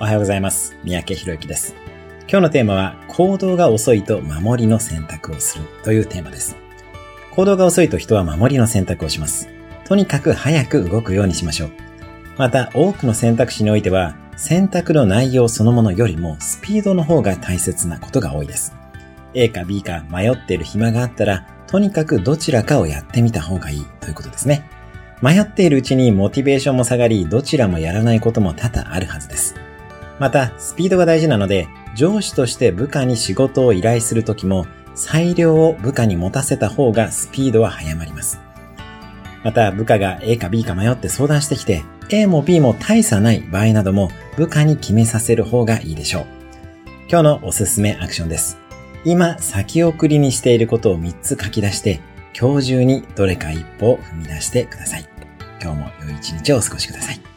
おはようございます。三宅博之です。今日のテーマは、行動が遅いと守りの選択をするというテーマです。行動が遅いと人は守りの選択をします。とにかく早く動くようにしましょう。また、多くの選択肢においては、選択の内容そのものよりもスピードの方が大切なことが多いです。A か B か迷っている暇があったら、とにかくどちらかをやってみた方がいいということですね。迷っているうちにモチベーションも下がり、どちらもやらないことも多々あるはずです。また、スピードが大事なので、上司として部下に仕事を依頼するときも、裁量を部下に持たせた方がスピードは早まります。また、部下が A か B か迷って相談してきて、A も B も大差ない場合なども、部下に決めさせる方がいいでしょう。今日のおすすめアクションです。今、先送りにしていることを3つ書き出して、今日中にどれか一歩を踏み出してください。今日も良い一日をお過ごしください。